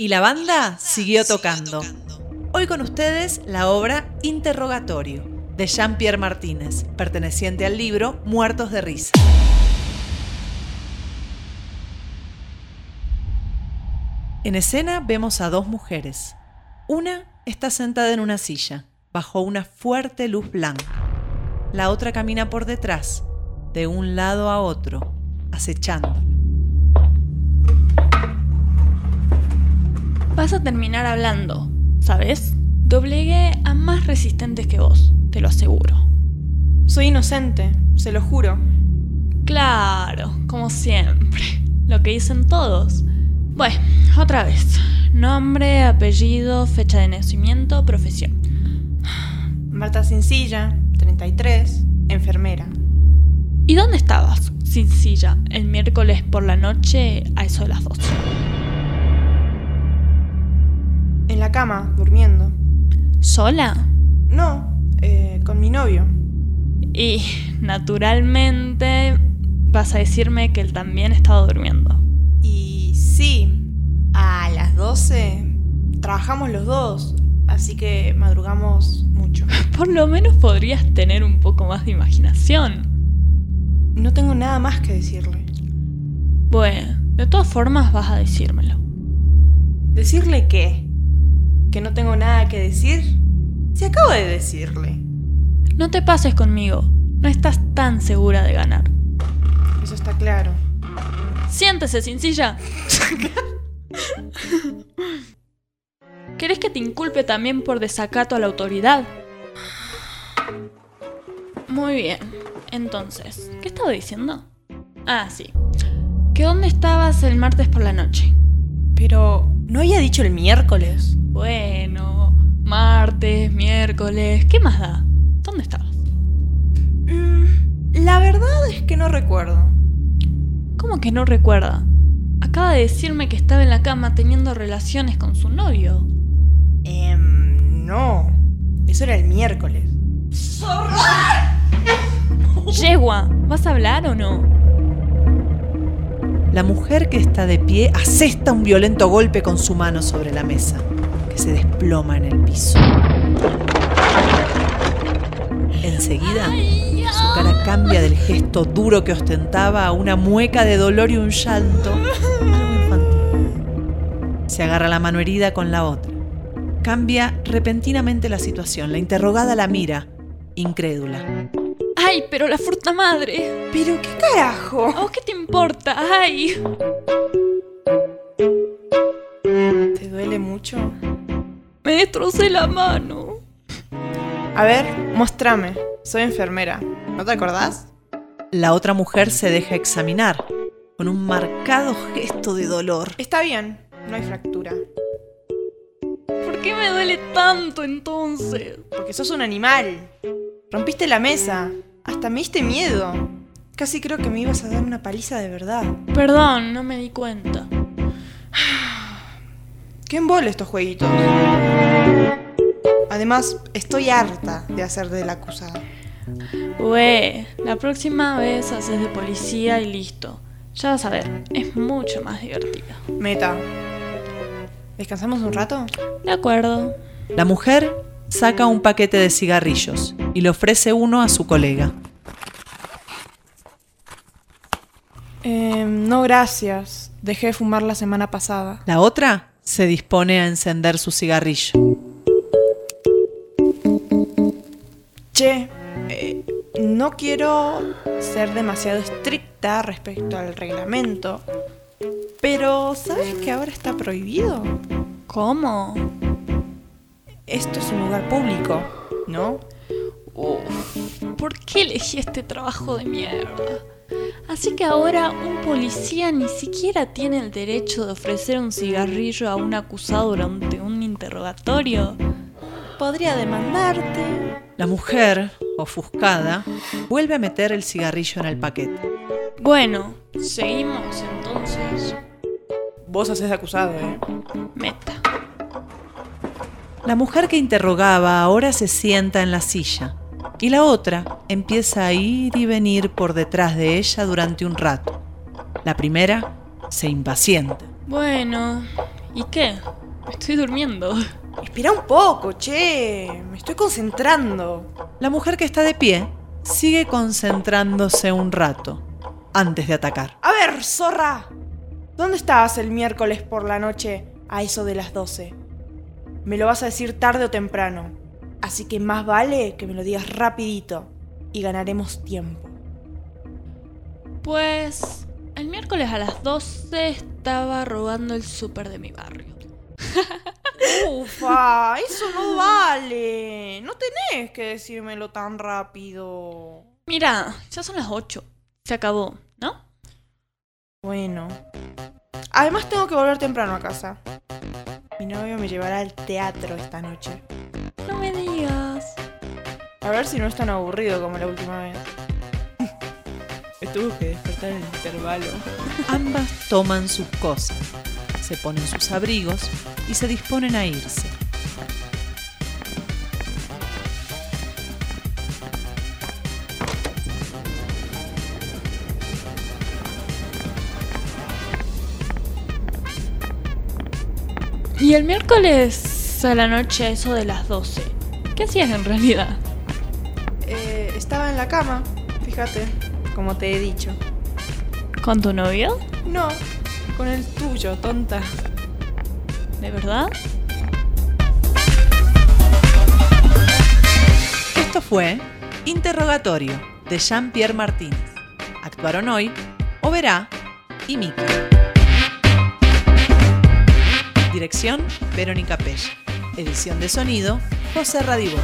Y la banda siguió tocando. Hoy con ustedes la obra Interrogatorio de Jean-Pierre Martínez, perteneciente al libro Muertos de Risa. En escena vemos a dos mujeres. Una está sentada en una silla, bajo una fuerte luz blanca. La otra camina por detrás, de un lado a otro, acechando. Vas a terminar hablando, ¿sabes? Doblegué a más resistentes que vos, te lo aseguro. Soy inocente, se lo juro. Claro, como siempre. Lo que dicen todos. Bueno, otra vez. Nombre, apellido, fecha de nacimiento, profesión. Marta Sincilla, 33, enfermera. ¿Y dónde estabas, Sincilla, el miércoles por la noche a eso de las 12? La cama, durmiendo. ¿Sola? No, eh, con mi novio. Y, naturalmente, vas a decirme que él también estaba durmiendo. Y sí, a las 12 trabajamos los dos, así que madrugamos mucho. Por lo menos podrías tener un poco más de imaginación. No tengo nada más que decirle. Bueno, de todas formas vas a decírmelo. ¿Decirle qué? ¿Que no tengo nada que decir? Se acabo de decirle. No te pases conmigo. No estás tan segura de ganar. Eso está claro. Siéntese, Sincilla. ¿Querés que te inculpe también por desacato a la autoridad? Muy bien. Entonces, ¿qué estaba diciendo? Ah, sí. ¿Que dónde estabas el martes por la noche? Pero, ¿no había dicho el miércoles? Bueno, martes, miércoles, ¿qué más da? ¿Dónde estabas? Mm, la verdad es que no recuerdo. ¿Cómo que no recuerda? Acaba de decirme que estaba en la cama teniendo relaciones con su novio. Em, no. Eso era el miércoles. Yegua, ¿vas a hablar o no? La mujer que está de pie asesta un violento golpe con su mano sobre la mesa, que se desploma en el piso. Enseguida, su cara cambia del gesto duro que ostentaba a una mueca de dolor y un llanto, algo infantil. Se agarra la mano herida con la otra. Cambia repentinamente la situación. La interrogada la mira, incrédula. ¡Ay, pero la fruta madre! ¿Pero qué carajo? ¿A qué te importa? ¡Ay! ¿Te duele mucho? Me destrocé la mano. A ver, mostrame. Soy enfermera. ¿No te acordás? La otra mujer se deja examinar, con un marcado gesto de dolor. Está bien, no hay fractura. ¿Por qué me duele tanto entonces? Porque sos un animal. Rompiste la mesa. Hasta me diste miedo. Casi creo que me ibas a dar una paliza de verdad. Perdón, no me di cuenta. ¿Qué embole estos jueguitos? Además, estoy harta de hacer de la acusada. Güey, la próxima vez haces de policía y listo. Ya vas a ver, es mucho más divertido. Meta. ¿Descansamos un rato? De acuerdo. La mujer saca un paquete de cigarrillos y le ofrece uno a su colega. Eh, no, gracias. Dejé de fumar la semana pasada. La otra se dispone a encender su cigarrillo. Che, eh, no quiero ser demasiado estricta respecto al reglamento, pero ¿sabes que ahora está prohibido? ¿Cómo? Esto es un lugar público, ¿no? Uf, ¿por qué elegí este trabajo de mierda? Así que ahora un policía ni siquiera tiene el derecho de ofrecer un cigarrillo a un acusado durante un interrogatorio. Podría demandarte. La mujer, ofuscada, vuelve a meter el cigarrillo en el paquete. Bueno, seguimos entonces. Vos haces de acusado, ¿eh? Meta. La mujer que interrogaba ahora se sienta en la silla y la otra empieza a ir y venir por detrás de ella durante un rato. La primera se impacienta. Bueno, ¿Y qué? Estoy durmiendo. Espera un poco, che. Me estoy concentrando. La mujer que está de pie sigue concentrándose un rato antes de atacar. A ver, zorra. ¿Dónde estabas el miércoles por la noche a eso de las 12? Me lo vas a decir tarde o temprano. Así que más vale que me lo digas rapidito y ganaremos tiempo. Pues el miércoles a las 12 estaba robando el súper de mi barrio. Ufa, eso no vale. No tenés que decírmelo tan rápido. Mira, ya son las 8. Se acabó, ¿no? Bueno. Además tengo que volver temprano a casa. Mi novio me llevará al teatro esta noche. A ver si no es tan aburrido como la última vez. me tuvo que despertar en el intervalo. Ambas toman sus cosas, se ponen sus abrigos y se disponen a irse. Y el miércoles a la noche, eso de las 12. ¿Qué hacías en realidad? Eh, estaba en la cama, fíjate, como te he dicho. ¿Con tu novio? No, con el tuyo, tonta. ¿De verdad? Esto fue Interrogatorio de Jean-Pierre Martínez. Actuaron hoy Oberá y Miki. Dirección Verónica Pech. Edición de sonido José Radibó.